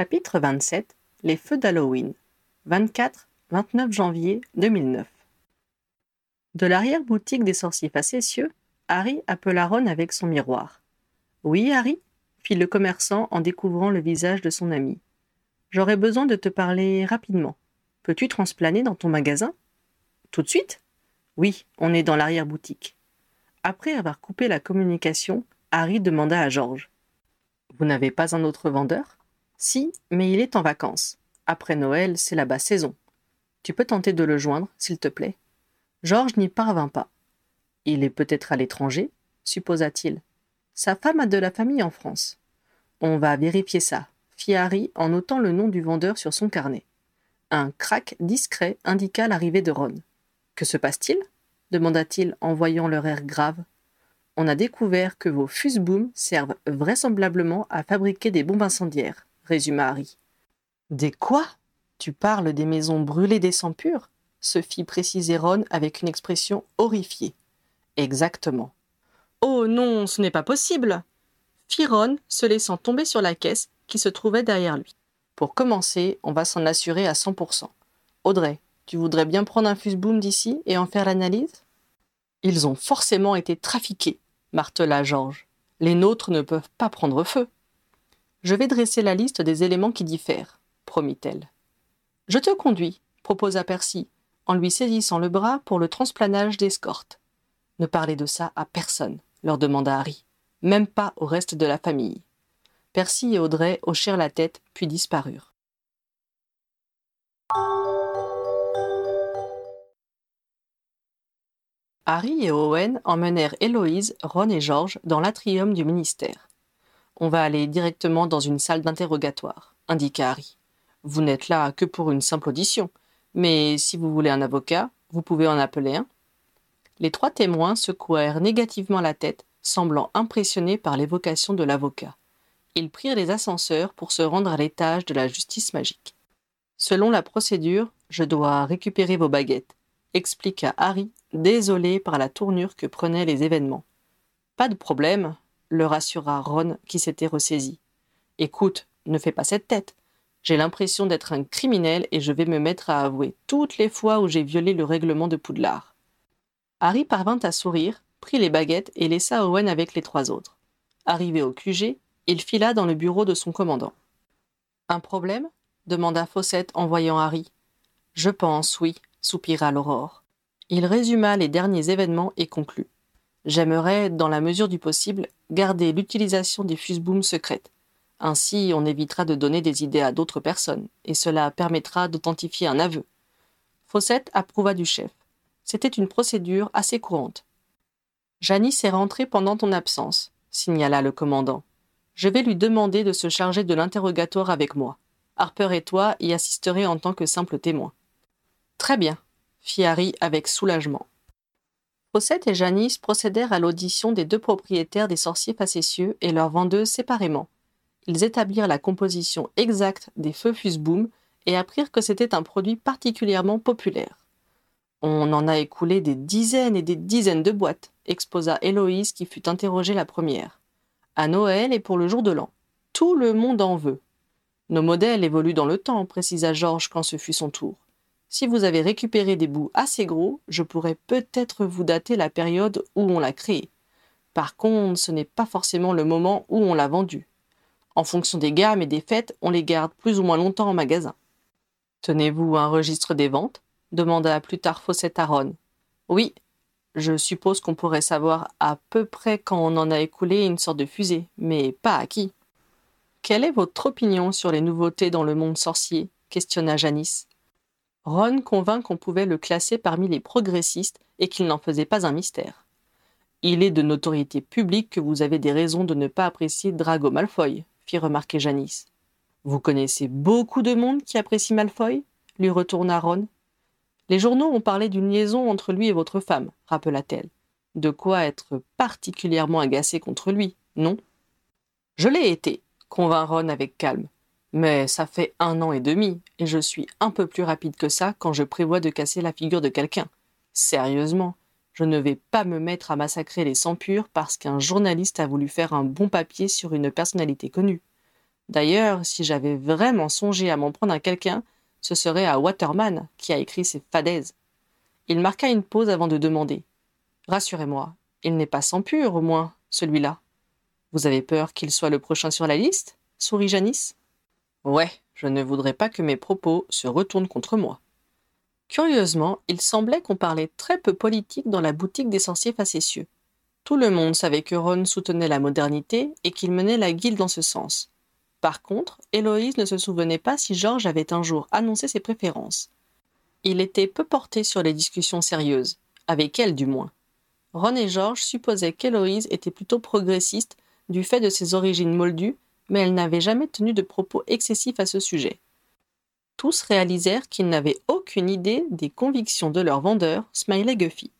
Chapitre 27 Les feux d'Halloween 24-29 janvier 2009 De l'arrière-boutique des sorciers facétieux, Harry appela Ron avec son miroir. Oui, Harry? fit le commerçant en découvrant le visage de son ami. J'aurais besoin de te parler rapidement. Peux-tu transplaner dans ton magasin Tout de suite Oui, on est dans l'arrière-boutique. Après avoir coupé la communication, Harry demanda à George. Vous n'avez pas un autre vendeur? Si, mais il est en vacances. Après Noël, c'est la basse saison. Tu peux tenter de le joindre, s'il te plaît. George n'y parvint pas. Il est peut-être à l'étranger, supposa-t-il. Sa femme a de la famille en France. On va vérifier ça, fit Harry en notant le nom du vendeur sur son carnet. Un crack discret indiqua l'arrivée de Ron. Que se passe-t-il? demanda-t-il en voyant leur air grave. On a découvert que vos fusebooms servent vraisemblablement à fabriquer des bombes incendiaires, résuma Harry. Des quoi? Tu parles des maisons brûlées des sangs purs? se fit préciser Ron avec une expression horrifiée. Exactement. Oh non, ce n'est pas possible fit Ron, se laissant tomber sur la caisse qui se trouvait derrière lui. Pour commencer, on va s'en assurer à 100%. Audrey, tu voudrais bien prendre un fuseboom d'ici et en faire l'analyse? Ils ont forcément été trafiqués, martela Georges. Les nôtres ne peuvent pas prendre feu. Je vais dresser la liste des éléments qui diffèrent, promit-elle. Je te conduis, proposa Percy, en lui saisissant le bras pour le transplanage d'escorte. Ne parlez de ça à personne, leur demanda Harry, même pas au reste de la famille. Percy et Audrey hochèrent la tête, puis disparurent. Harry et Owen emmenèrent Héloïse, Ron et George dans l'atrium du ministère. On va aller directement dans une salle d'interrogatoire, indiqua Harry. Vous n'êtes là que pour une simple audition, mais si vous voulez un avocat, vous pouvez en appeler un. Les trois témoins secouèrent négativement la tête, semblant impressionnés par l'évocation de l'avocat. Ils prirent les ascenseurs pour se rendre à l'étage de la justice magique. Selon la procédure, je dois récupérer vos baguettes, expliqua Harry, désolé par la tournure que prenaient les événements. Pas de problème, le rassura Ron qui s'était ressaisi. Écoute, ne fais pas cette tête. J'ai l'impression d'être un criminel et je vais me mettre à avouer toutes les fois où j'ai violé le règlement de Poudlard. Harry parvint à sourire, prit les baguettes et laissa Owen avec les trois autres. Arrivé au QG, il fila dans le bureau de son commandant. Un problème? demanda Fawcett en voyant Harry. Je pense, oui, soupira l'aurore. Il résuma les derniers événements et conclut. J'aimerais, dans la mesure du possible, garder l'utilisation des fusebooms secrètes. Ainsi, on évitera de donner des idées à d'autres personnes, et cela permettra d'authentifier un aveu. Fawcett approuva du chef. C'était une procédure assez courante. Janice est rentrée pendant ton absence, signala le commandant. Je vais lui demander de se charger de l'interrogatoire avec moi. Harper et toi y assisterez en tant que simple témoin. Très bien, fit Harry avec soulagement. Fawcett et Janice procédèrent à l'audition des deux propriétaires des sorciers facétieux et leurs vendeuses séparément, ils établirent la composition exacte des feux Fuseboom et apprirent que c'était un produit particulièrement populaire. On en a écoulé des dizaines et des dizaines de boîtes, exposa Héloïse qui fut interrogée la première. À Noël et pour le jour de l'an. Tout le monde en veut. Nos modèles évoluent dans le temps, précisa Georges quand ce fut son tour. Si vous avez récupéré des bouts assez gros, je pourrais peut-être vous dater la période où on l'a créé. Par contre, ce n'est pas forcément le moment où on l'a vendu. En fonction des gammes et des fêtes, on les garde plus ou moins longtemps en magasin. Tenez-vous un registre des ventes? Demanda plus tard Fawcett à. Oui, je suppose qu'on pourrait savoir à peu près quand on en a écoulé une sorte de fusée, mais pas à qui. Quelle est votre opinion sur les nouveautés dans le monde sorcier? Questionna Janice. Ron convint qu'on pouvait le classer parmi les progressistes et qu'il n'en faisait pas un mystère. Il est de notoriété publique que vous avez des raisons de ne pas apprécier Drago Malfoy, fit remarquer Janice. Vous connaissez beaucoup de monde qui apprécie Malfoy? lui retourna Ron. Les journaux ont parlé d'une liaison entre lui et votre femme, rappela-t-elle. De quoi être particulièrement agacé contre lui, non? Je l'ai été, convint Ron avec calme. Mais ça fait un an et demi, et je suis un peu plus rapide que ça quand je prévois de casser la figure de quelqu'un. Sérieusement, je ne vais pas me mettre à massacrer les sans purs parce qu'un journaliste a voulu faire un bon papier sur une personnalité connue. D'ailleurs, si j'avais vraiment songé à m'en prendre à quelqu'un, ce serait à Waterman qui a écrit ces fadaises. Il marqua une pause avant de demander. Rassurez-moi, il n'est pas sans pur, au moins, celui-là. Vous avez peur qu'il soit le prochain sur la liste? sourit Janice. Ouais, je ne voudrais pas que mes propos se retournent contre moi. Curieusement, il semblait qu'on parlait très peu politique dans la boutique des sorciers facétieux. Tout le monde savait que Ron soutenait la modernité et qu'il menait la guilde dans ce sens. Par contre, Héloïse ne se souvenait pas si Georges avait un jour annoncé ses préférences. Il était peu porté sur les discussions sérieuses, avec elle du moins. Ron et Georges supposaient qu'Héloïse était plutôt progressiste du fait de ses origines moldues, mais elle n'avait jamais tenu de propos excessifs à ce sujet. Tous réalisèrent qu'ils n'avaient aucune idée des convictions de leur vendeur, Smiley Guffy.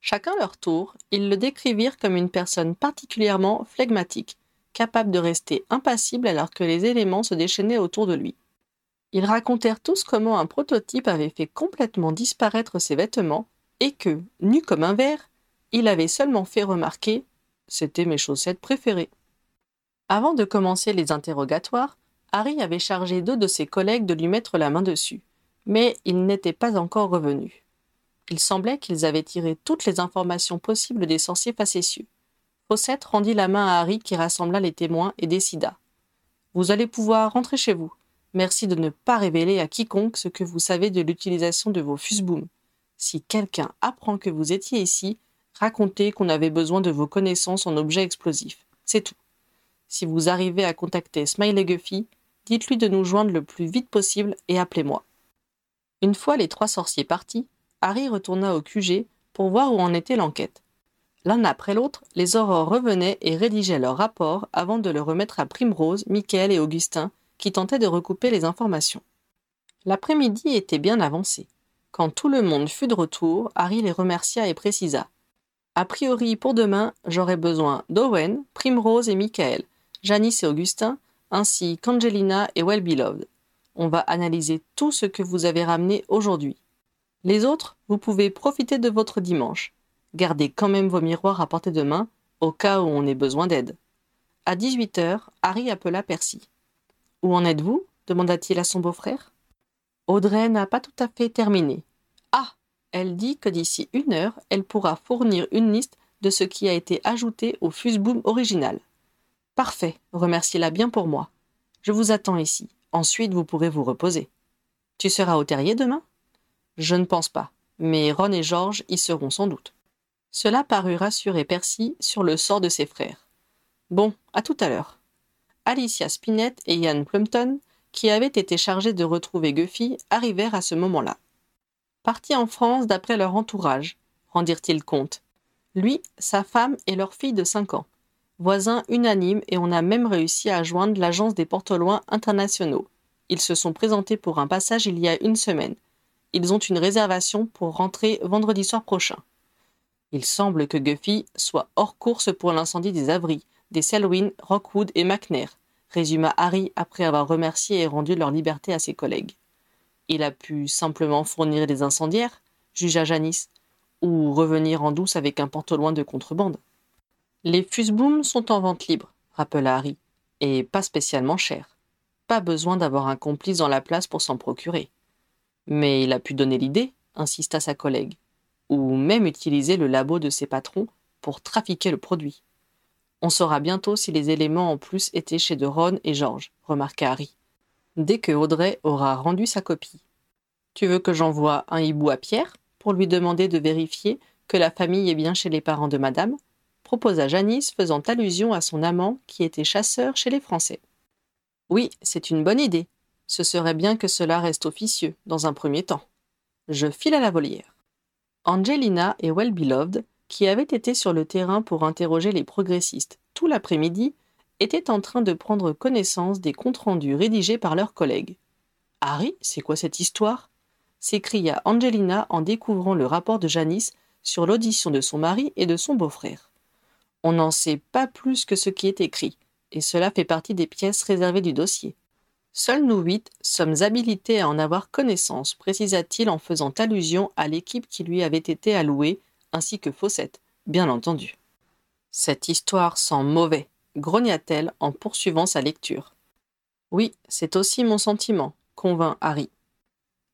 Chacun leur tour, ils le décrivirent comme une personne particulièrement flegmatique, capable de rester impassible alors que les éléments se déchaînaient autour de lui. Ils racontèrent tous comment un prototype avait fait complètement disparaître ses vêtements et que, nu comme un verre, il avait seulement fait remarquer C'était mes chaussettes préférées. Avant de commencer les interrogatoires, Harry avait chargé deux de ses collègues de lui mettre la main dessus, mais ils n'étaient pas encore revenus. Il semblait qu'ils avaient tiré toutes les informations possibles des sorciers facétieux. Fawcett rendit la main à Harry qui rassembla les témoins et décida. Vous allez pouvoir rentrer chez vous. Merci de ne pas révéler à quiconque ce que vous savez de l'utilisation de vos fusebooms. Si quelqu'un apprend que vous étiez ici, racontez qu'on avait besoin de vos connaissances en objets explosifs. C'est tout. Si vous arrivez à contacter Smiley Guffy, dites-lui de nous joindre le plus vite possible et appelez-moi. Une fois les trois sorciers partis, Harry retourna au QG pour voir où en était l'enquête. L'un après l'autre, les aurores revenaient et rédigeaient leur rapport avant de le remettre à Primrose, Michael et Augustin, qui tentaient de recouper les informations. L'après-midi était bien avancé. Quand tout le monde fut de retour, Harry les remercia et précisa. A priori, pour demain, j'aurai besoin d'Owen, Primrose et Michael, Janice et Augustin, ainsi qu'Angelina et Wellbeloved. On va analyser tout ce que vous avez ramené aujourd'hui. Les autres, vous pouvez profiter de votre dimanche. Gardez quand même vos miroirs à portée de main, au cas où on ait besoin d'aide. À 18 heures, Harry appela Percy. Où en êtes-vous? demanda-t-il à son beau-frère. Audrey n'a pas tout à fait terminé. Ah Elle dit que d'ici une heure, elle pourra fournir une liste de ce qui a été ajouté au fuseboom original. Parfait, remerciez-la bien pour moi. Je vous attends ici. Ensuite, vous pourrez vous reposer. Tu seras au terrier demain? Je ne pense pas, mais Ron et George y seront sans doute. Cela parut rassurer Percy sur le sort de ses frères. Bon, à tout à l'heure. Alicia Spinett et Ian Plumpton, qui avaient été chargés de retrouver Guffy, arrivèrent à ce moment-là. Partis en France d'après leur entourage, rendirent-ils compte. Lui, sa femme et leur fille de cinq ans. Voisins unanimes et on a même réussi à joindre l'agence des porte-loin internationaux. Ils se sont présentés pour un passage il y a une semaine. Ils ont une réservation pour rentrer vendredi soir prochain. Il semble que Guffy soit hors course pour l'incendie des Avery, des Selwyn, Rockwood et McNair, résuma Harry après avoir remercié et rendu leur liberté à ses collègues. Il a pu simplement fournir des incendiaires, jugea Janice, ou revenir en douce avec un porte-loin de contrebande. Les fusebooms sont en vente libre, rappela Harry, et pas spécialement cher. Pas besoin d'avoir un complice dans la place pour s'en procurer. Mais il a pu donner l'idée, insista sa collègue ou même utiliser le labo de ses patrons pour trafiquer le produit. On saura bientôt si les éléments en plus étaient chez de Ron et George, remarqua Harry, dès que Audrey aura rendu sa copie. Tu veux que j'envoie un hibou à Pierre pour lui demander de vérifier que la famille est bien chez les parents de madame? Proposa Janice faisant allusion à son amant qui était chasseur chez les Français. Oui, c'est une bonne idée. Ce serait bien que cela reste officieux, dans un premier temps. Je file à la volière. Angelina et Wellbeloved, qui avaient été sur le terrain pour interroger les progressistes tout l'après-midi, étaient en train de prendre connaissance des comptes rendus rédigés par leurs collègues. Harry, c'est quoi cette histoire? s'écria Angelina en découvrant le rapport de Janice sur l'audition de son mari et de son beau-frère. On n'en sait pas plus que ce qui est écrit, et cela fait partie des pièces réservées du dossier. Seuls nous huit sommes habilités à en avoir connaissance, précisa-t-il en faisant allusion à l'équipe qui lui avait été allouée, ainsi que Fawcett, bien entendu. Cette histoire sent mauvais, grogna-t-elle en poursuivant sa lecture. Oui, c'est aussi mon sentiment, convint Harry.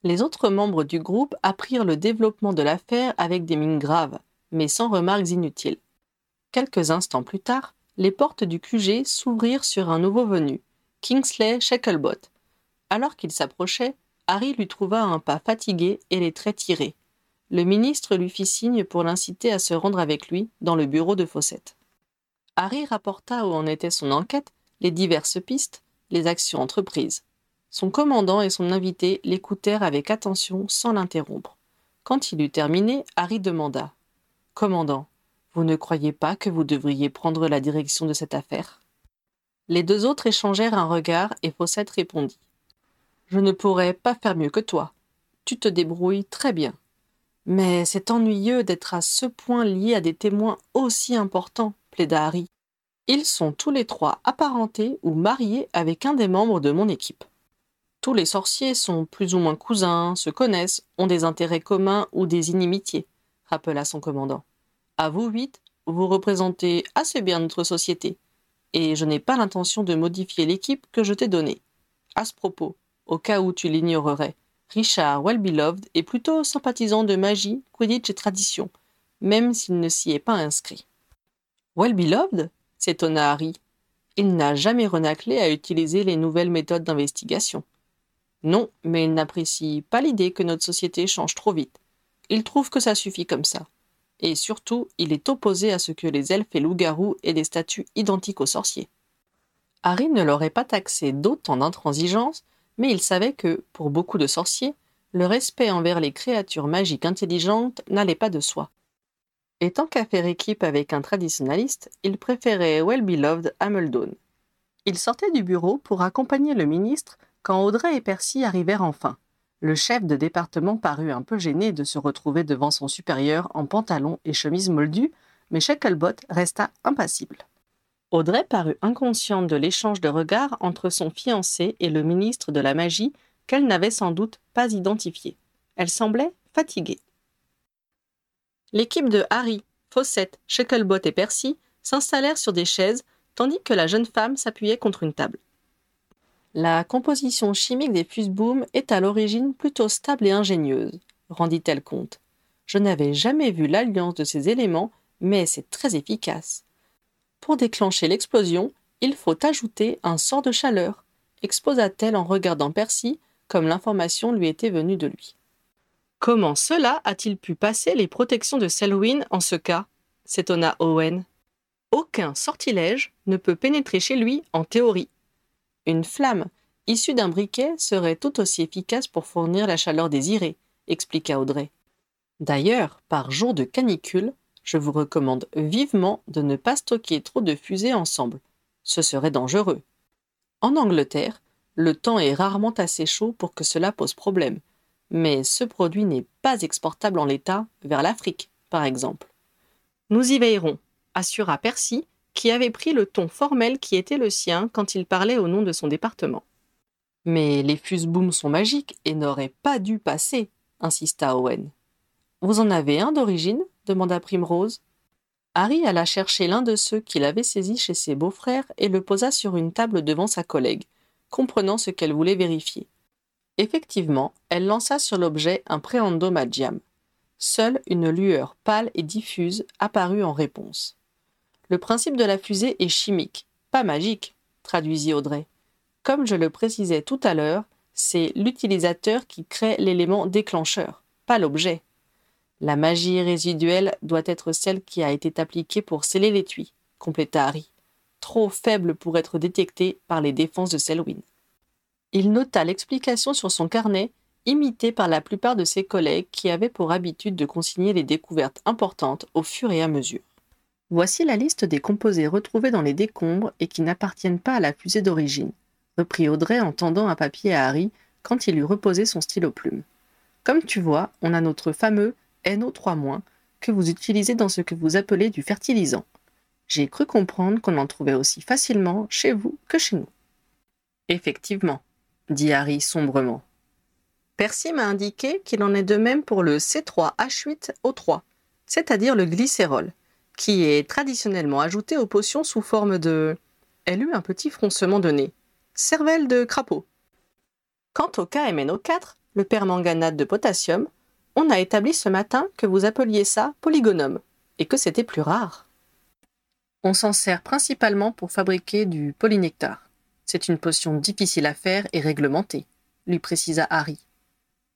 Les autres membres du groupe apprirent le développement de l'affaire avec des mines graves, mais sans remarques inutiles. Quelques instants plus tard, les portes du QG s'ouvrirent sur un nouveau venu, Kingsley Shacklebot. Alors qu'il s'approchait, Harry lui trouva un pas fatigué et les traits tirés. Le ministre lui fit signe pour l'inciter à se rendre avec lui dans le bureau de Fawcett. Harry rapporta où en était son enquête, les diverses pistes, les actions entreprises. Son commandant et son invité l'écoutèrent avec attention sans l'interrompre. Quand il eut terminé, Harry demanda Commandant, vous ne croyez pas que vous devriez prendre la direction de cette affaire? Les deux autres échangèrent un regard et Fawcett répondit Je ne pourrais pas faire mieux que toi. Tu te débrouilles très bien. Mais c'est ennuyeux d'être à ce point lié à des témoins aussi importants, plaida Harry. Ils sont tous les trois apparentés ou mariés avec un des membres de mon équipe. Tous les sorciers sont plus ou moins cousins, se connaissent, ont des intérêts communs ou des inimitiés, rappela son commandant. À vous huit, vous représentez assez bien notre société, et je n'ai pas l'intention de modifier l'équipe que je t'ai donnée. À ce propos, au cas où tu l'ignorerais, Richard Wellbeloved est plutôt sympathisant de magie, Quidditch et tradition, même s'il ne s'y est pas inscrit. Wellbeloved s'étonna Harry. Il n'a jamais renaclé à utiliser les nouvelles méthodes d'investigation. Non, mais il n'apprécie pas l'idée que notre société change trop vite. Il trouve que ça suffit comme ça. Et surtout, il est opposé à ce que les elfes et loups-garous aient des statuts identiques aux sorciers. Harry ne l'aurait pas taxé d'autant d'intransigeance, mais il savait que, pour beaucoup de sorciers, le respect envers les créatures magiques intelligentes n'allait pas de soi. Et tant qu'à faire équipe avec un traditionnaliste, il préférait Well-Beloved à Muldon. Il sortait du bureau pour accompagner le ministre quand Audrey et Percy arrivèrent enfin. Le chef de département parut un peu gêné de se retrouver devant son supérieur en pantalon et chemise moldue, mais Shacklebot resta impassible. Audrey parut inconsciente de l'échange de regards entre son fiancé et le ministre de la magie qu'elle n'avait sans doute pas identifié. Elle semblait fatiguée. L'équipe de Harry, Fawcett, Shacklebot et Percy s'installèrent sur des chaises tandis que la jeune femme s'appuyait contre une table. La composition chimique des fusebooms est à l'origine plutôt stable et ingénieuse, rendit-elle compte. Je n'avais jamais vu l'alliance de ces éléments, mais c'est très efficace. Pour déclencher l'explosion, il faut ajouter un sort de chaleur, exposa-t-elle en regardant Percy, comme l'information lui était venue de lui. Comment cela a-t-il pu passer les protections de Selwyn en ce cas? s'étonna Owen. Aucun sortilège ne peut pénétrer chez lui en théorie. Une flamme issue d'un briquet serait tout aussi efficace pour fournir la chaleur désirée, expliqua Audrey. D'ailleurs, par jour de canicule, je vous recommande vivement de ne pas stocker trop de fusées ensemble. Ce serait dangereux. En Angleterre, le temps est rarement assez chaud pour que cela pose problème, mais ce produit n'est pas exportable en l'état vers l'Afrique, par exemple. Nous y veillerons, assura Percy, qui avait pris le ton formel qui était le sien quand il parlait au nom de son département. Mais les fusebooms sont magiques et n'auraient pas dû passer, insista Owen. Vous en avez un d'origine? demanda Primrose. Harry alla chercher l'un de ceux qu'il avait saisi chez ses beaux-frères et le posa sur une table devant sa collègue, comprenant ce qu'elle voulait vérifier. Effectivement, elle lança sur l'objet un préando magiam. Seule une lueur pâle et diffuse apparut en réponse. Le principe de la fusée est chimique, pas magique, traduisit Audrey. Comme je le précisais tout à l'heure, c'est l'utilisateur qui crée l'élément déclencheur, pas l'objet. La magie résiduelle doit être celle qui a été appliquée pour sceller l'étui, compléta Harry, trop faible pour être détectée par les défenses de Selwyn. Il nota l'explication sur son carnet, imité par la plupart de ses collègues qui avaient pour habitude de consigner les découvertes importantes au fur et à mesure. Voici la liste des composés retrouvés dans les décombres et qui n'appartiennent pas à la fusée d'origine, reprit Audrey en tendant un papier à Harry quand il eut reposé son stylo plume. Comme tu vois, on a notre fameux NO3- que vous utilisez dans ce que vous appelez du fertilisant. J'ai cru comprendre qu'on en trouvait aussi facilement chez vous que chez nous. Effectivement, dit Harry sombrement. Percy m'a indiqué qu'il en est de même pour le C3H8O3, c'est-à-dire le glycérol qui est traditionnellement ajouté aux potions sous forme de... Elle eut un petit froncement de nez. cervelle de crapaud. Quant au KMNO4, le permanganate de potassium, on a établi ce matin que vous appeliez ça polygonome et que c'était plus rare. On s'en sert principalement pour fabriquer du polynectar. C'est une potion difficile à faire et réglementée, lui précisa Harry.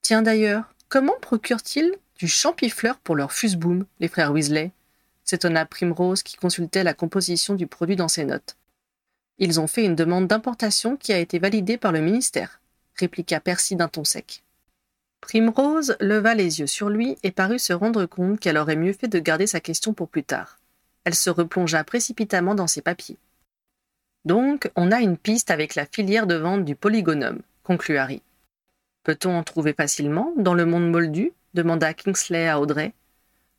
Tiens d'ailleurs, comment procurent-ils du champifleur pour leur fuseboom, les frères Weasley? S'étonna Primrose qui consultait la composition du produit dans ses notes. Ils ont fait une demande d'importation qui a été validée par le ministère, répliqua Percy d'un ton sec. Primrose leva les yeux sur lui et parut se rendre compte qu'elle aurait mieux fait de garder sa question pour plus tard. Elle se replongea précipitamment dans ses papiers. Donc, on a une piste avec la filière de vente du polygonome, conclut Harry. Peut-on en trouver facilement dans le monde moldu? demanda Kingsley à Audrey.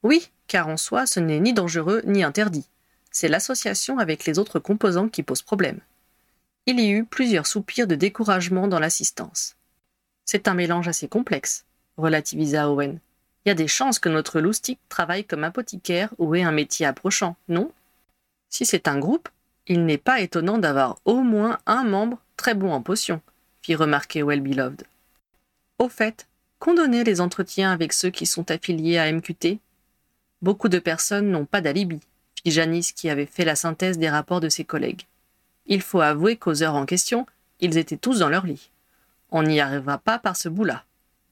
Oui, car en soi, ce n'est ni dangereux ni interdit. C'est l'association avec les autres composants qui pose problème. Il y eut plusieurs soupirs de découragement dans l'assistance. C'est un mélange assez complexe, relativisa Owen. Il y a des chances que notre loustic travaille comme apothicaire ou ait un métier approchant, non? Si c'est un groupe, il n'est pas étonnant d'avoir au moins un membre très bon en potions, fit remarquer Well-Beloved. Au fait, qu'ont donné les entretiens avec ceux qui sont affiliés à MQT Beaucoup de personnes n'ont pas d'alibi, fit Janice qui avait fait la synthèse des rapports de ses collègues. Il faut avouer qu'aux heures en question, ils étaient tous dans leur lit. On n'y arrivera pas par ce bout-là.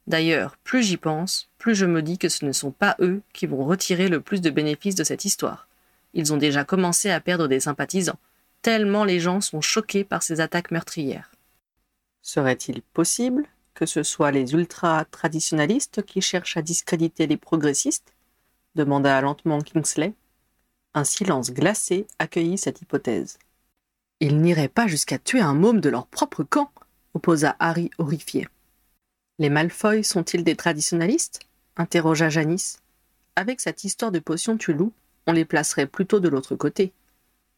D'ailleurs, plus j'y pense, plus je me dis que ce ne sont pas eux qui vont retirer le plus de bénéfices de cette histoire. Ils ont déjà commencé à perdre des sympathisants, tellement les gens sont choqués par ces attaques meurtrières. Serait-il possible que ce soit les ultra-traditionalistes qui cherchent à discréditer les progressistes demanda lentement Kingsley. Un silence glacé accueillit cette hypothèse. Ils n'iraient pas jusqu'à tuer un môme de leur propre camp, opposa Harry horrifié. Les Malfoy sont-ils des traditionalistes? interrogea Janice. Avec cette histoire de potion Tulou, on les placerait plutôt de l'autre côté.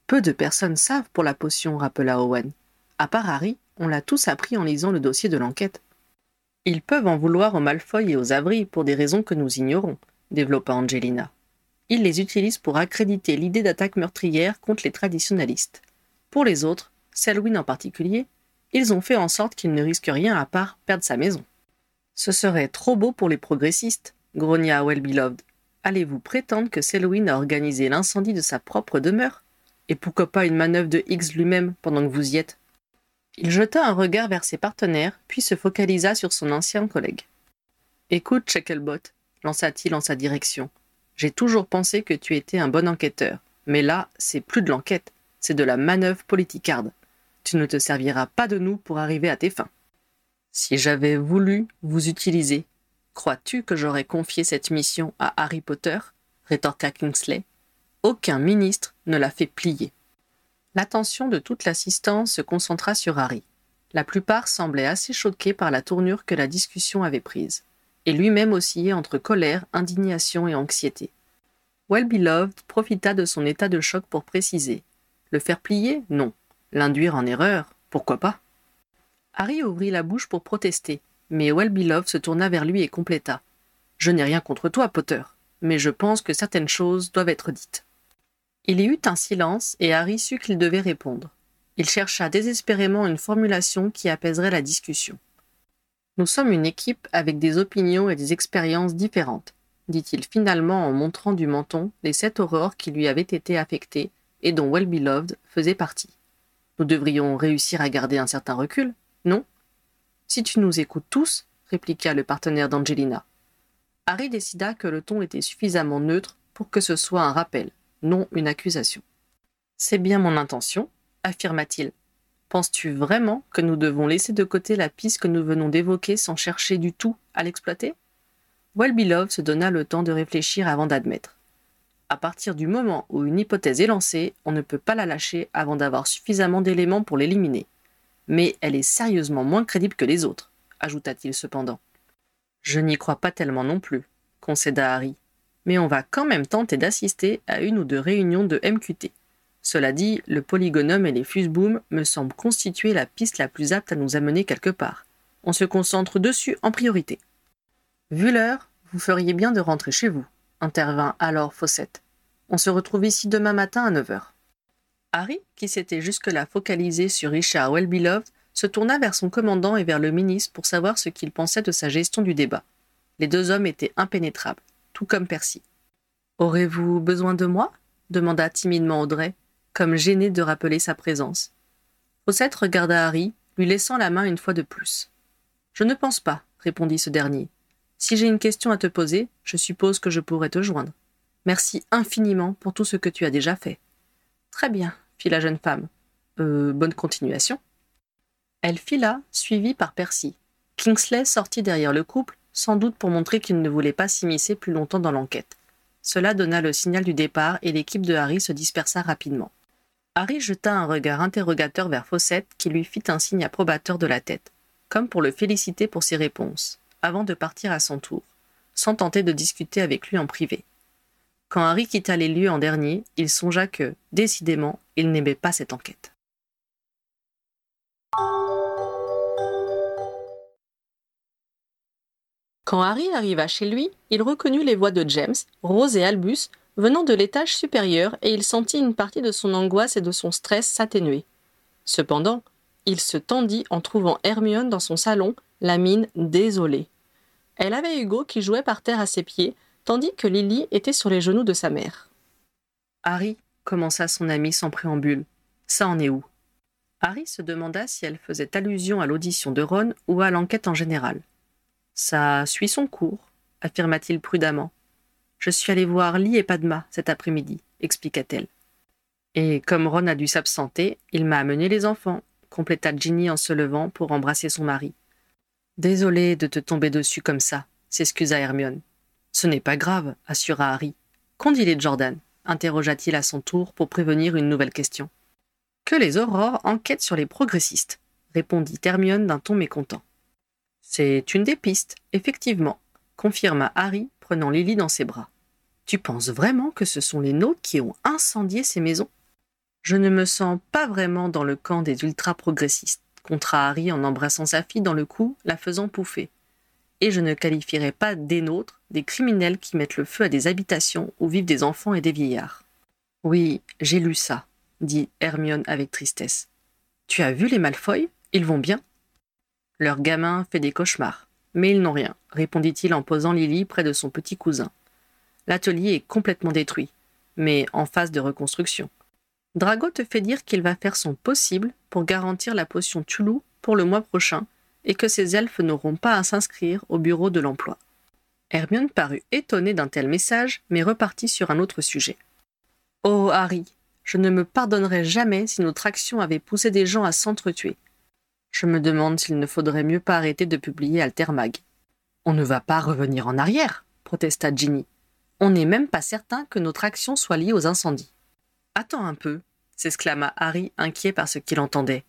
Peu de personnes savent pour la potion, rappela Owen. À part Harry, on l'a tous appris en lisant le dossier de l'enquête. Ils peuvent en vouloir aux Malfoy et aux Avery pour des raisons que nous ignorons, développa Angelina. Ils les utilisent pour accréditer l'idée d'attaque meurtrière contre les traditionalistes. Pour les autres, Selwyn en particulier, ils ont fait en sorte qu'il ne risque rien à part perdre sa maison. Ce serait trop beau pour les progressistes, grogna Well-Beloved. Allez-vous prétendre que Selwyn a organisé l'incendie de sa propre demeure? Et pourquoi pas une manœuvre de Higgs lui-même pendant que vous y êtes? Il jeta un regard vers ses partenaires, puis se focalisa sur son ancien collègue. Écoute, Shacklebot, lança-t-il en sa direction. J'ai toujours pensé que tu étais un bon enquêteur, mais là, c'est plus de l'enquête, c'est de la manœuvre politicarde. Tu ne te serviras pas de nous pour arriver à tes fins. Si j'avais voulu vous utiliser, crois-tu que j'aurais confié cette mission à Harry Potter rétorqua Kingsley. Aucun ministre ne l'a fait plier. L'attention de toute l'assistance se concentra sur Harry. La plupart semblaient assez choqués par la tournure que la discussion avait prise, et lui-même oscillait entre colère, indignation et anxiété. Well-Beloved profita de son état de choc pour préciser. Le faire plier? Non. L'induire en erreur? Pourquoi pas? Harry ouvrit la bouche pour protester, mais Well-Beloved se tourna vers lui et compléta. Je n'ai rien contre toi, Potter, mais je pense que certaines choses doivent être dites. Il y eut un silence et Harry sut qu'il devait répondre. Il chercha désespérément une formulation qui apaiserait la discussion. Nous sommes une équipe avec des opinions et des expériences différentes dit-il finalement en montrant du menton les sept aurores qui lui avaient été affectées et dont Well-Beloved faisait partie. Nous devrions réussir à garder un certain recul, non? Si tu nous écoutes tous, répliqua le partenaire d'Angelina. Harry décida que le ton était suffisamment neutre pour que ce soit un rappel, non une accusation. C'est bien mon intention, affirma-t-il. Penses-tu vraiment que nous devons laisser de côté la piste que nous venons d'évoquer sans chercher du tout à l'exploiter? Well-Beloved se donna le temps de réfléchir avant d'admettre. À partir du moment où une hypothèse est lancée, on ne peut pas la lâcher avant d'avoir suffisamment d'éléments pour l'éliminer. Mais elle est sérieusement moins crédible que les autres, ajouta-t-il cependant. Je n'y crois pas tellement non plus, concéda Harry. Mais on va quand même tenter d'assister à une ou deux réunions de MQT. Cela dit, le polygonome et les fusebooms me semblent constituer la piste la plus apte à nous amener quelque part. On se concentre dessus en priorité. Vu l'heure, vous feriez bien de rentrer chez vous, intervint alors Fawcett. On se retrouve ici demain matin à 9 heures. Harry, qui s'était jusque-là focalisé sur Richard Wellbeloved, se tourna vers son commandant et vers le ministre pour savoir ce qu'il pensait de sa gestion du débat. Les deux hommes étaient impénétrables, tout comme Percy. Aurez-vous besoin de moi? demanda timidement Audrey, comme gêné de rappeler sa présence. Fawcett regarda Harry, lui laissant la main une fois de plus. Je ne pense pas, répondit ce dernier. Si j'ai une question à te poser, je suppose que je pourrais te joindre. Merci infiniment pour tout ce que tu as déjà fait. Très bien, fit la jeune femme. Euh, bonne continuation. Elle fila, suivie par Percy. Kingsley sortit derrière le couple, sans doute pour montrer qu'il ne voulait pas s'immiscer plus longtemps dans l'enquête. Cela donna le signal du départ et l'équipe de Harry se dispersa rapidement. Harry jeta un regard interrogateur vers Fawcett qui lui fit un signe approbateur de la tête, comme pour le féliciter pour ses réponses, avant de partir à son tour, sans tenter de discuter avec lui en privé. Quand Harry quitta les lieux en dernier, il songea que, décidément, il n'aimait pas cette enquête. Quand Harry arriva chez lui, il reconnut les voix de James, Rose et Albus venant de l'étage supérieur et il sentit une partie de son angoisse et de son stress s'atténuer. Cependant, il se tendit en trouvant Hermione dans son salon, la mine désolée. Elle avait Hugo qui jouait par terre à ses pieds, tandis que Lily était sur les genoux de sa mère. Harry, commença son ami sans préambule, ça en est où? Harry se demanda si elle faisait allusion à l'audition de Ron ou à l'enquête en général. Ça suit son cours, affirma-t-il prudemment. Je suis allé voir Lee et Padma cet après-midi, expliqua-t-elle. Et comme Ron a dû s'absenter, il m'a amené les enfants, compléta Ginny en se levant pour embrasser son mari. Désolé de te tomber dessus comme ça, s'excusa Hermione. Ce n'est pas grave, assura Harry. Qu'ont dit les Jordan? interrogea-t-il à son tour pour prévenir une nouvelle question. Que les aurores enquêtent sur les progressistes, répondit Hermione d'un ton mécontent. C'est une des pistes, effectivement, confirma Harry, prenant Lily dans ses bras. Tu penses vraiment que ce sont les nôtres qui ont incendié ces maisons? Je ne me sens pas vraiment dans le camp des ultra-progressistes, contra Harry en embrassant sa fille dans le cou, la faisant pouffer. Et je ne qualifierais pas des nôtres des criminels qui mettent le feu à des habitations où vivent des enfants et des vieillards. Oui, j'ai lu ça, dit Hermione avec tristesse. Tu as vu les Malfoy? Ils vont bien? Leur gamin fait des cauchemars. Mais ils n'ont rien, répondit-il en posant Lily près de son petit cousin. L'atelier est complètement détruit, mais en phase de reconstruction. Drago te fait dire qu'il va faire son possible pour garantir la potion Tulou pour le mois prochain et que ces elfes n'auront pas à s'inscrire au bureau de l'emploi. Hermione parut étonnée d'un tel message, mais repartit sur un autre sujet. Oh, Harry, je ne me pardonnerai jamais si notre action avait poussé des gens à s'entretuer. Je me demande s'il ne faudrait mieux pas arrêter de publier Altermag. On ne va pas revenir en arrière, protesta Ginny. On n'est même pas certain que notre action soit liée aux incendies. Attends un peu, s'exclama Harry, inquiet par ce qu'il entendait.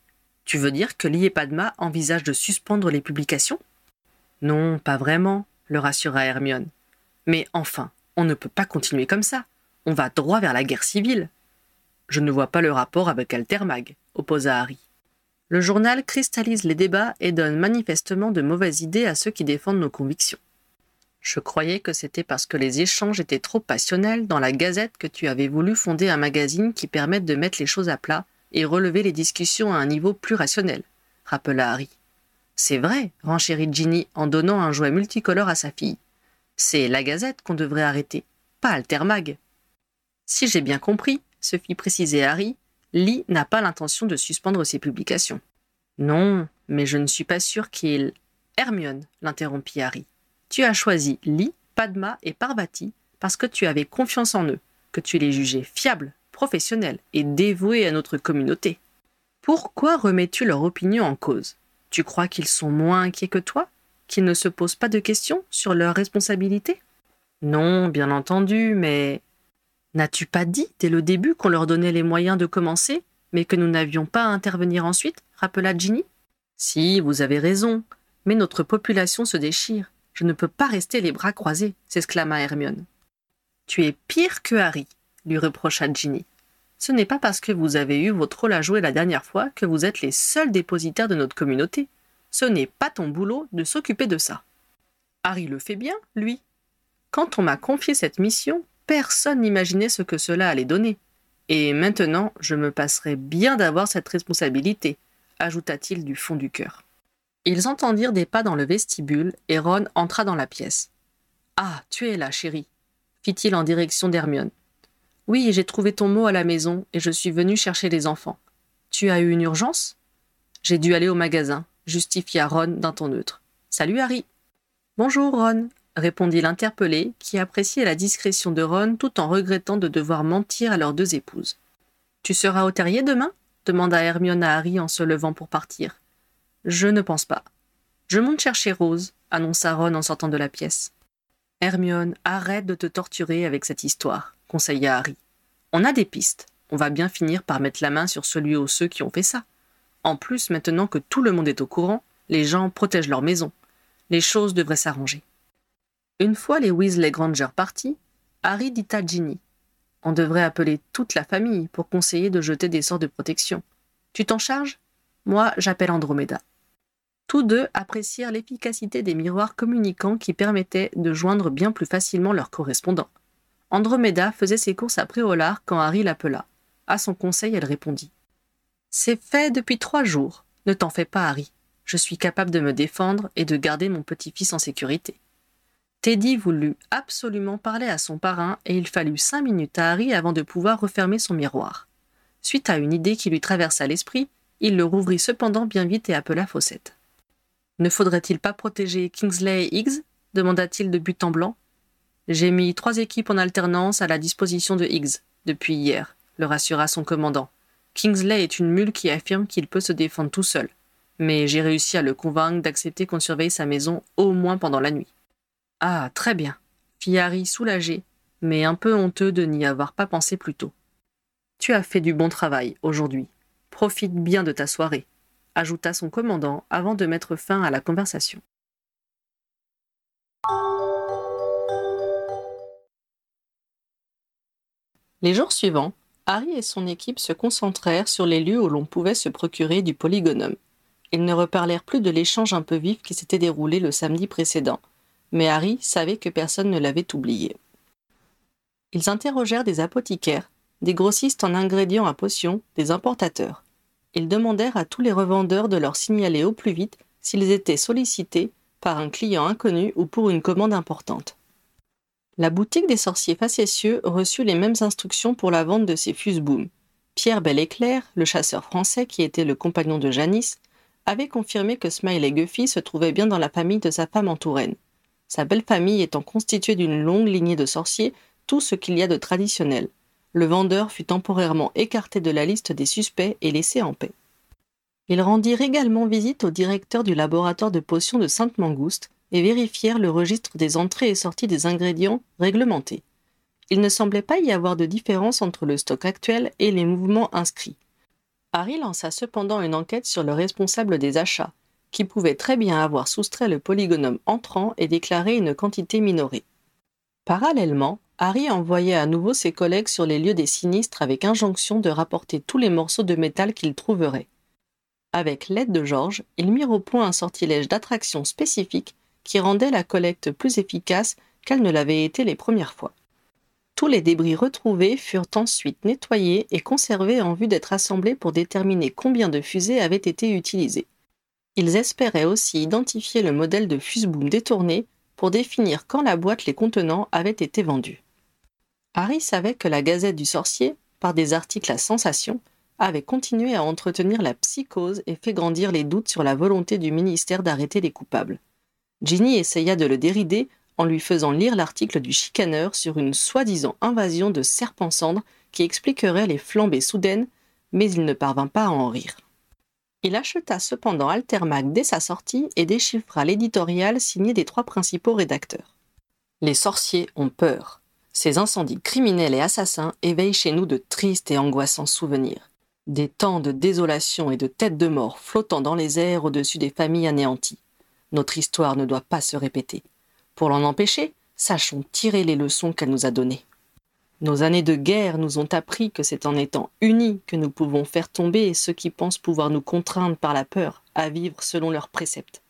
Tu veux dire que Lee et Padma envisagent de suspendre les publications? Non, pas vraiment, le rassura Hermione. Mais enfin, on ne peut pas continuer comme ça. On va droit vers la guerre civile. Je ne vois pas le rapport avec Altermag, opposa Harry. Le journal cristallise les débats et donne manifestement de mauvaises idées à ceux qui défendent nos convictions. Je croyais que c'était parce que les échanges étaient trop passionnels dans la Gazette que tu avais voulu fonder un magazine qui permette de mettre les choses à plat et relever les discussions à un niveau plus rationnel, rappela Harry. C'est vrai, renchérit Ginny en donnant un jouet multicolore à sa fille. C'est la Gazette qu'on devrait arrêter, pas Altermag. Si j'ai bien compris, se fit préciser Harry, Lee n'a pas l'intention de suspendre ses publications. Non, mais je ne suis pas sûr qu'il. Hermione, l'interrompit Harry. Tu as choisi Lee, Padma et Parvati parce que tu avais confiance en eux, que tu les jugeais fiables, professionnels et dévoués à notre communauté. Pourquoi remets-tu leur opinion en cause? Tu crois qu'ils sont moins inquiets que toi? Qu'ils ne se posent pas de questions sur leurs responsabilités? Non, bien entendu, mais N'as-tu pas dit dès le début qu'on leur donnait les moyens de commencer, mais que nous n'avions pas à intervenir ensuite? rappela Ginny. Si, vous avez raison, mais notre population se déchire. Je ne peux pas rester les bras croisés, s'exclama Hermione. Tu es pire que Harry, lui reprocha Ginny. Ce n'est pas parce que vous avez eu votre rôle à jouer la dernière fois que vous êtes les seuls dépositaires de notre communauté. Ce n'est pas ton boulot de s'occuper de ça. Harry le fait bien, lui. Quand on m'a confié cette mission, Personne n'imaginait ce que cela allait donner. Et maintenant, je me passerais bien d'avoir cette responsabilité, ajouta-t-il du fond du cœur. Ils entendirent des pas dans le vestibule et Ron entra dans la pièce. Ah, tu es là, chérie, fit-il en direction d'Hermione. Oui, j'ai trouvé ton mot à la maison et je suis venu chercher les enfants. Tu as eu une urgence? J'ai dû aller au magasin, justifia Ron d'un ton neutre. Salut Harry. Bonjour Ron, répondit l'interpellé, qui appréciait la discrétion de Ron tout en regrettant de devoir mentir à leurs deux épouses. Tu seras au terrier demain? demanda Hermione à Harry en se levant pour partir. Je ne pense pas. Je monte chercher Rose, annonça Ron en sortant de la pièce. Hermione, arrête de te torturer avec cette histoire, conseilla Harry. On a des pistes. On va bien finir par mettre la main sur celui ou ceux qui ont fait ça. En plus, maintenant que tout le monde est au courant, les gens protègent leur maison. Les choses devraient s'arranger. Une fois les Weasley Granger partis, Harry dit à Ginny On devrait appeler toute la famille pour conseiller de jeter des sorts de protection. Tu t'en charges? Moi, j'appelle Andromeda. Tous deux apprécièrent l'efficacité des miroirs communicants qui permettaient de joindre bien plus facilement leurs correspondants. Andromeda faisait ses courses à Préolard quand Harry l'appela. À son conseil, elle répondit C'est fait depuis trois jours. Ne t'en fais pas, Harry. Je suis capable de me défendre et de garder mon petit-fils en sécurité. Teddy voulut absolument parler à son parrain et il fallut cinq minutes à Harry avant de pouvoir refermer son miroir. Suite à une idée qui lui traversa l'esprit, il le rouvrit cependant bien vite et appela Fawcett. Ne faudrait-il pas protéger Kingsley et Higgs? demanda-t-il de but en blanc. J'ai mis trois équipes en alternance à la disposition de Higgs depuis hier, le rassura son commandant. Kingsley est une mule qui affirme qu'il peut se défendre tout seul, mais j'ai réussi à le convaincre d'accepter qu'on surveille sa maison au moins pendant la nuit. Ah, très bien, fit Harry soulagé, mais un peu honteux de n'y avoir pas pensé plus tôt. Tu as fait du bon travail aujourd'hui. Profite bien de ta soirée, ajouta son commandant avant de mettre fin à la conversation. Les jours suivants, Harry et son équipe se concentrèrent sur les lieux où l'on pouvait se procurer du polygonum. Ils ne reparlèrent plus de l'échange un peu vif qui s'était déroulé le samedi précédent, mais Harry savait que personne ne l'avait oublié. Ils interrogèrent des apothicaires, des grossistes en ingrédients à potions, des importateurs. Ils demandèrent à tous les revendeurs de leur signaler au plus vite s'ils étaient sollicités par un client inconnu ou pour une commande importante. La boutique des sorciers facétieux reçut les mêmes instructions pour la vente de ses fuse-boom. Pierre Bel-Éclair, le chasseur français qui était le compagnon de Janice, avait confirmé que Smiley Guffy se trouvait bien dans la famille de sa femme en Touraine. Sa belle famille étant constituée d'une longue lignée de sorciers, tout ce qu'il y a de traditionnel le vendeur fut temporairement écarté de la liste des suspects et laissé en paix. Ils rendirent également visite au directeur du laboratoire de potions de Sainte-Mangouste et vérifièrent le registre des entrées et sorties des ingrédients réglementés. Il ne semblait pas y avoir de différence entre le stock actuel et les mouvements inscrits. Harry lança cependant une enquête sur le responsable des achats, qui pouvait très bien avoir soustrait le polygonome entrant et déclaré une quantité minorée. Parallèlement, Harry envoyait à nouveau ses collègues sur les lieux des sinistres avec injonction de rapporter tous les morceaux de métal qu'ils trouveraient. Avec l'aide de George, ils mirent au point un sortilège d'attraction spécifique qui rendait la collecte plus efficace qu'elle ne l'avait été les premières fois. Tous les débris retrouvés furent ensuite nettoyés et conservés en vue d'être assemblés pour déterminer combien de fusées avaient été utilisées. Ils espéraient aussi identifier le modèle de fuseboom détourné pour définir quand la boîte les contenant avait été vendue. Harry savait que la Gazette du Sorcier, par des articles à sensation, avait continué à entretenir la psychose et fait grandir les doutes sur la volonté du ministère d'arrêter les coupables. Ginny essaya de le dérider en lui faisant lire l'article du chicaneur sur une soi-disant invasion de serpents-cendres qui expliquerait les flambées soudaines, mais il ne parvint pas à en rire. Il acheta cependant Altermac dès sa sortie et déchiffra l'éditorial signé des trois principaux rédacteurs. Les sorciers ont peur. Ces incendies criminels et assassins éveillent chez nous de tristes et angoissants souvenirs. Des temps de désolation et de têtes de mort flottant dans les airs au-dessus des familles anéanties. Notre histoire ne doit pas se répéter. Pour l'en empêcher, sachons tirer les leçons qu'elle nous a données. Nos années de guerre nous ont appris que c'est en étant unis que nous pouvons faire tomber ceux qui pensent pouvoir nous contraindre par la peur à vivre selon leurs préceptes.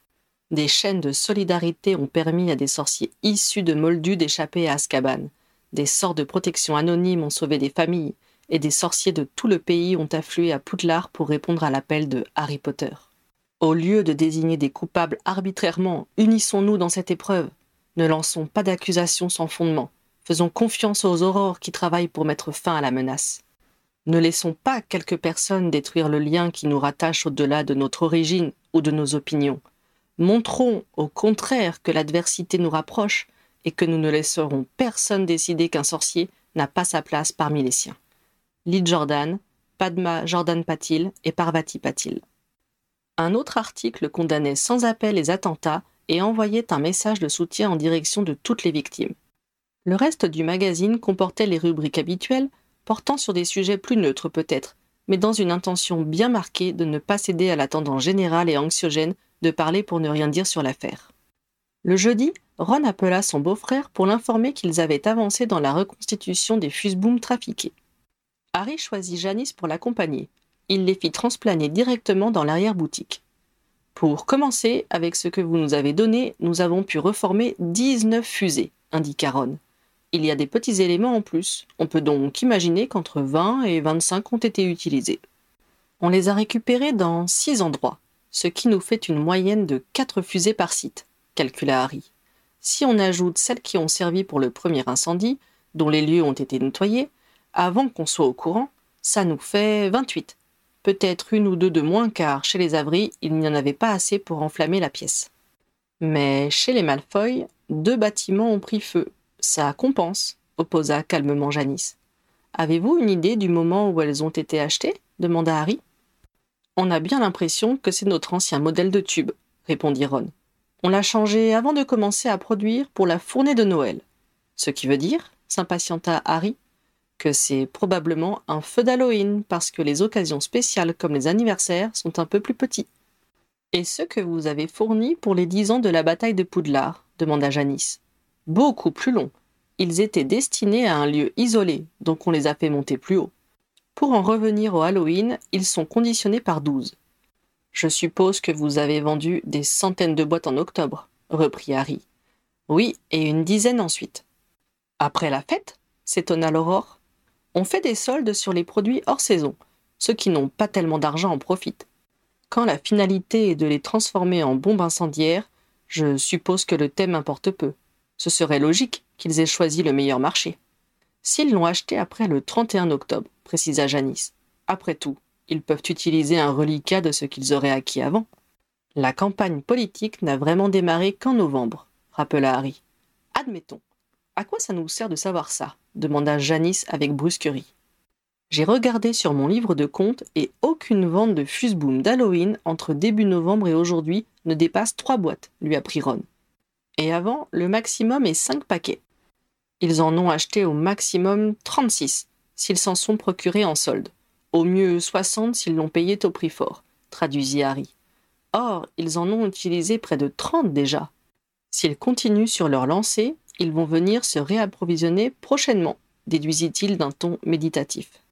Des chaînes de solidarité ont permis à des sorciers issus de Moldus d'échapper à Azkaban, des sorts de protection anonymes ont sauvé des familles, et des sorciers de tout le pays ont afflué à Poudlard pour répondre à l'appel de Harry Potter. Au lieu de désigner des coupables arbitrairement, unissons-nous dans cette épreuve. Ne lançons pas d'accusations sans fondement. Faisons confiance aux aurores qui travaillent pour mettre fin à la menace. Ne laissons pas quelques personnes détruire le lien qui nous rattache au-delà de notre origine ou de nos opinions. Montrons au contraire que l'adversité nous rapproche et que nous ne laisserons personne décider qu'un sorcier n'a pas sa place parmi les siens. Lyd Jordan, Padma Jordan Patil et Parvati Patil. Un autre article condamnait sans appel les attentats et envoyait un message de soutien en direction de toutes les victimes. Le reste du magazine comportait les rubriques habituelles, portant sur des sujets plus neutres peut-être, mais dans une intention bien marquée de ne pas céder à la tendance générale et anxiogène de parler pour ne rien dire sur l'affaire. Le jeudi, Ron appela son beau-frère pour l'informer qu'ils avaient avancé dans la reconstitution des fusebooms trafiqués. Harry choisit Janice pour l'accompagner. Il les fit transplaner directement dans l'arrière-boutique. Pour commencer, avec ce que vous nous avez donné, nous avons pu reformer 19 fusées, indiqua Ron. Il y a des petits éléments en plus. On peut donc imaginer qu'entre 20 et 25 ont été utilisés. On les a récupérés dans 6 endroits, ce qui nous fait une moyenne de 4 fusées par site, calcula Harry. Si on ajoute celles qui ont servi pour le premier incendie, dont les lieux ont été nettoyés, avant qu'on soit au courant, ça nous fait 28. Peut-être une ou deux de moins car chez les Avery, il n'y en avait pas assez pour enflammer la pièce. Mais chez les Malfoy, deux bâtiments ont pris feu. Ça compense, opposa calmement Janice. Avez-vous une idée du moment où elles ont été achetées? demanda Harry. On a bien l'impression que c'est notre ancien modèle de tube, répondit Ron. On l'a changé avant de commencer à produire pour la fournée de Noël. Ce qui veut dire, s'impatienta Harry, que c'est probablement un feu d'Halloween parce que les occasions spéciales comme les anniversaires sont un peu plus petits. Et ce que vous avez fourni pour les dix ans de la bataille de Poudlard? demanda Janice. Beaucoup plus long. Ils étaient destinés à un lieu isolé, donc on les a fait monter plus haut. Pour en revenir au Halloween, ils sont conditionnés par douze. Je suppose que vous avez vendu des centaines de boîtes en octobre, reprit Harry. Oui, et une dizaine ensuite. Après la fête s'étonna l'aurore. On fait des soldes sur les produits hors saison. Ceux qui n'ont pas tellement d'argent en profitent. Quand la finalité est de les transformer en bombes incendiaires, je suppose que le thème importe peu. Ce serait logique qu'ils aient choisi le meilleur marché. S'ils l'ont acheté après le 31 octobre, précisa Janice. Après tout, ils peuvent utiliser un reliquat de ce qu'ils auraient acquis avant. La campagne politique n'a vraiment démarré qu'en novembre, rappela Harry. Admettons. À quoi ça nous sert de savoir ça? demanda Janice avec brusquerie. J'ai regardé sur mon livre de compte et aucune vente de fuseboom d'Halloween entre début novembre et aujourd'hui ne dépasse trois boîtes, lui apprit Ron. Et avant, le maximum est cinq paquets. Ils en ont acheté au maximum 36, s'ils s'en sont procurés en solde. Au mieux soixante s'ils l'ont payé au prix fort, traduisit Harry. Or, ils en ont utilisé près de trente déjà. S'ils continuent sur leur lancée, ils vont venir se réapprovisionner prochainement, déduisit-il d'un ton méditatif.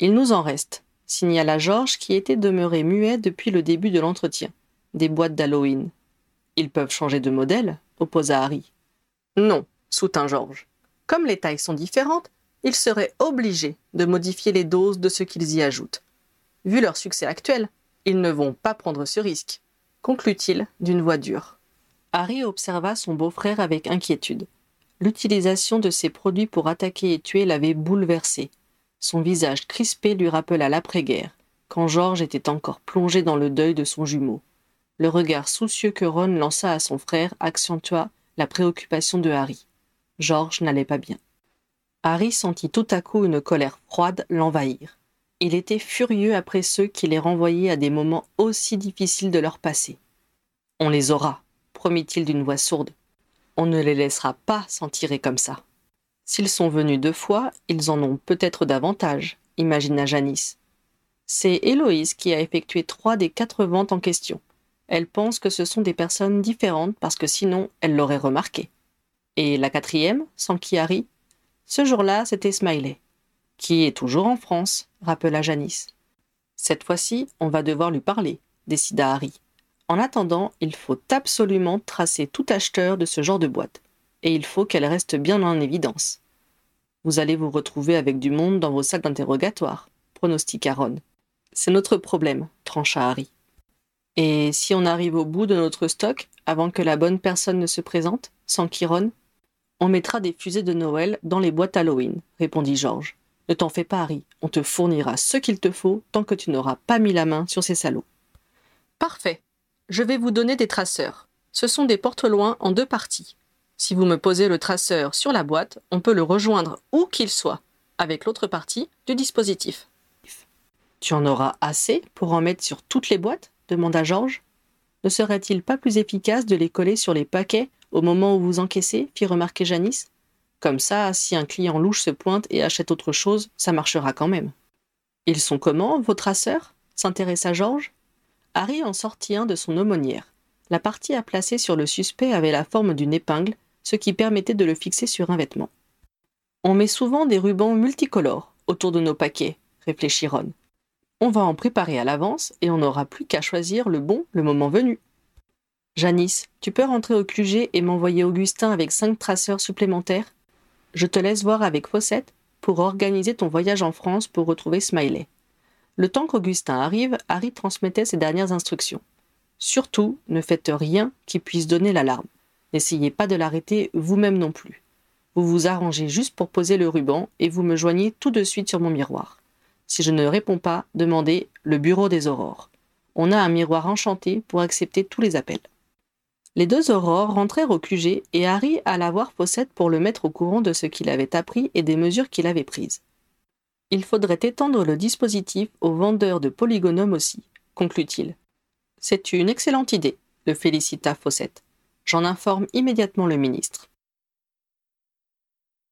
Il nous en reste, signala Georges qui était demeuré muet depuis le début de l'entretien. Des boîtes d'Halloween. Ils peuvent changer de modèle, opposa Harry. Non, soutint Georges. Comme les tailles sont différentes, ils seraient obligés de modifier les doses de ce qu'ils y ajoutent. Vu leur succès actuel, ils ne vont pas prendre ce risque, conclut-il d'une voix dure. Harry observa son beau-frère avec inquiétude. L'utilisation de ces produits pour attaquer et tuer l'avait bouleversé. Son visage crispé lui rappela l'après-guerre, quand George était encore plongé dans le deuil de son jumeau. Le regard soucieux que Ron lança à son frère accentua la préoccupation de Harry. George n'allait pas bien. Harry sentit tout à coup une colère froide l'envahir. Il était furieux après ceux qui les renvoyaient à des moments aussi difficiles de leur passé. On les aura, promit-il d'une voix sourde. On ne les laissera pas s'en tirer comme ça. S'ils sont venus deux fois, ils en ont peut-être davantage, imagina Janice. C'est Héloïse qui a effectué trois des quatre ventes en question. Elle pense que ce sont des personnes différentes parce que sinon elle l'aurait remarqué. Et la quatrième, sans qui Harry ce jour-là, c'était Smiley, qui est toujours en France, rappela Janice. Cette fois-ci, on va devoir lui parler, décida Harry. En attendant, il faut absolument tracer tout acheteur de ce genre de boîte, et il faut qu'elle reste bien en évidence. Vous allez vous retrouver avec du monde dans vos salles d'interrogatoire, pronostiqua Ron. C'est notre problème, trancha Harry. Et si on arrive au bout de notre stock avant que la bonne personne ne se présente, sans Ron On mettra des fusées de Noël dans les boîtes Halloween, répondit George. Ne t'en fais pas, Harry, on te fournira ce qu'il te faut tant que tu n'auras pas mis la main sur ces salauds. Parfait. Je vais vous donner des traceurs. Ce sont des porte-loin en deux parties. Si vous me posez le traceur sur la boîte, on peut le rejoindre où qu'il soit, avec l'autre partie du dispositif. Tu en auras assez pour en mettre sur toutes les boîtes? Demanda Georges. Ne serait-il pas plus efficace de les coller sur les paquets au moment où vous encaissez fit remarquer Janice. Comme ça, si un client louche se pointe et achète autre chose, ça marchera quand même. Ils sont comment, vos traceurs? s'intéressa Georges. Harry en sortit un de son aumônière. La partie à placer sur le suspect avait la forme d'une épingle, ce qui permettait de le fixer sur un vêtement. On met souvent des rubans multicolores autour de nos paquets, réfléchit Ron. On va en préparer à l'avance et on n'aura plus qu'à choisir le bon le moment venu. Janice, tu peux rentrer au QG et m'envoyer Augustin avec cinq traceurs supplémentaires? Je te laisse voir avec Fossette pour organiser ton voyage en France pour retrouver Smiley. Le temps qu'Augustin arrive, Harry transmettait ses dernières instructions. Surtout, ne faites rien qui puisse donner l'alarme. N'essayez pas de l'arrêter vous-même non plus. Vous vous arrangez juste pour poser le ruban et vous me joignez tout de suite sur mon miroir. Si je ne réponds pas, demandez le bureau des aurores. On a un miroir enchanté pour accepter tous les appels. Les deux aurores rentrèrent au QG et Harry alla voir Fossette pour le mettre au courant de ce qu'il avait appris et des mesures qu'il avait prises. Il faudrait étendre le dispositif aux vendeurs de polygonomes aussi, conclut-il. C'est une excellente idée, le félicita Fossette. J'en informe immédiatement le ministre.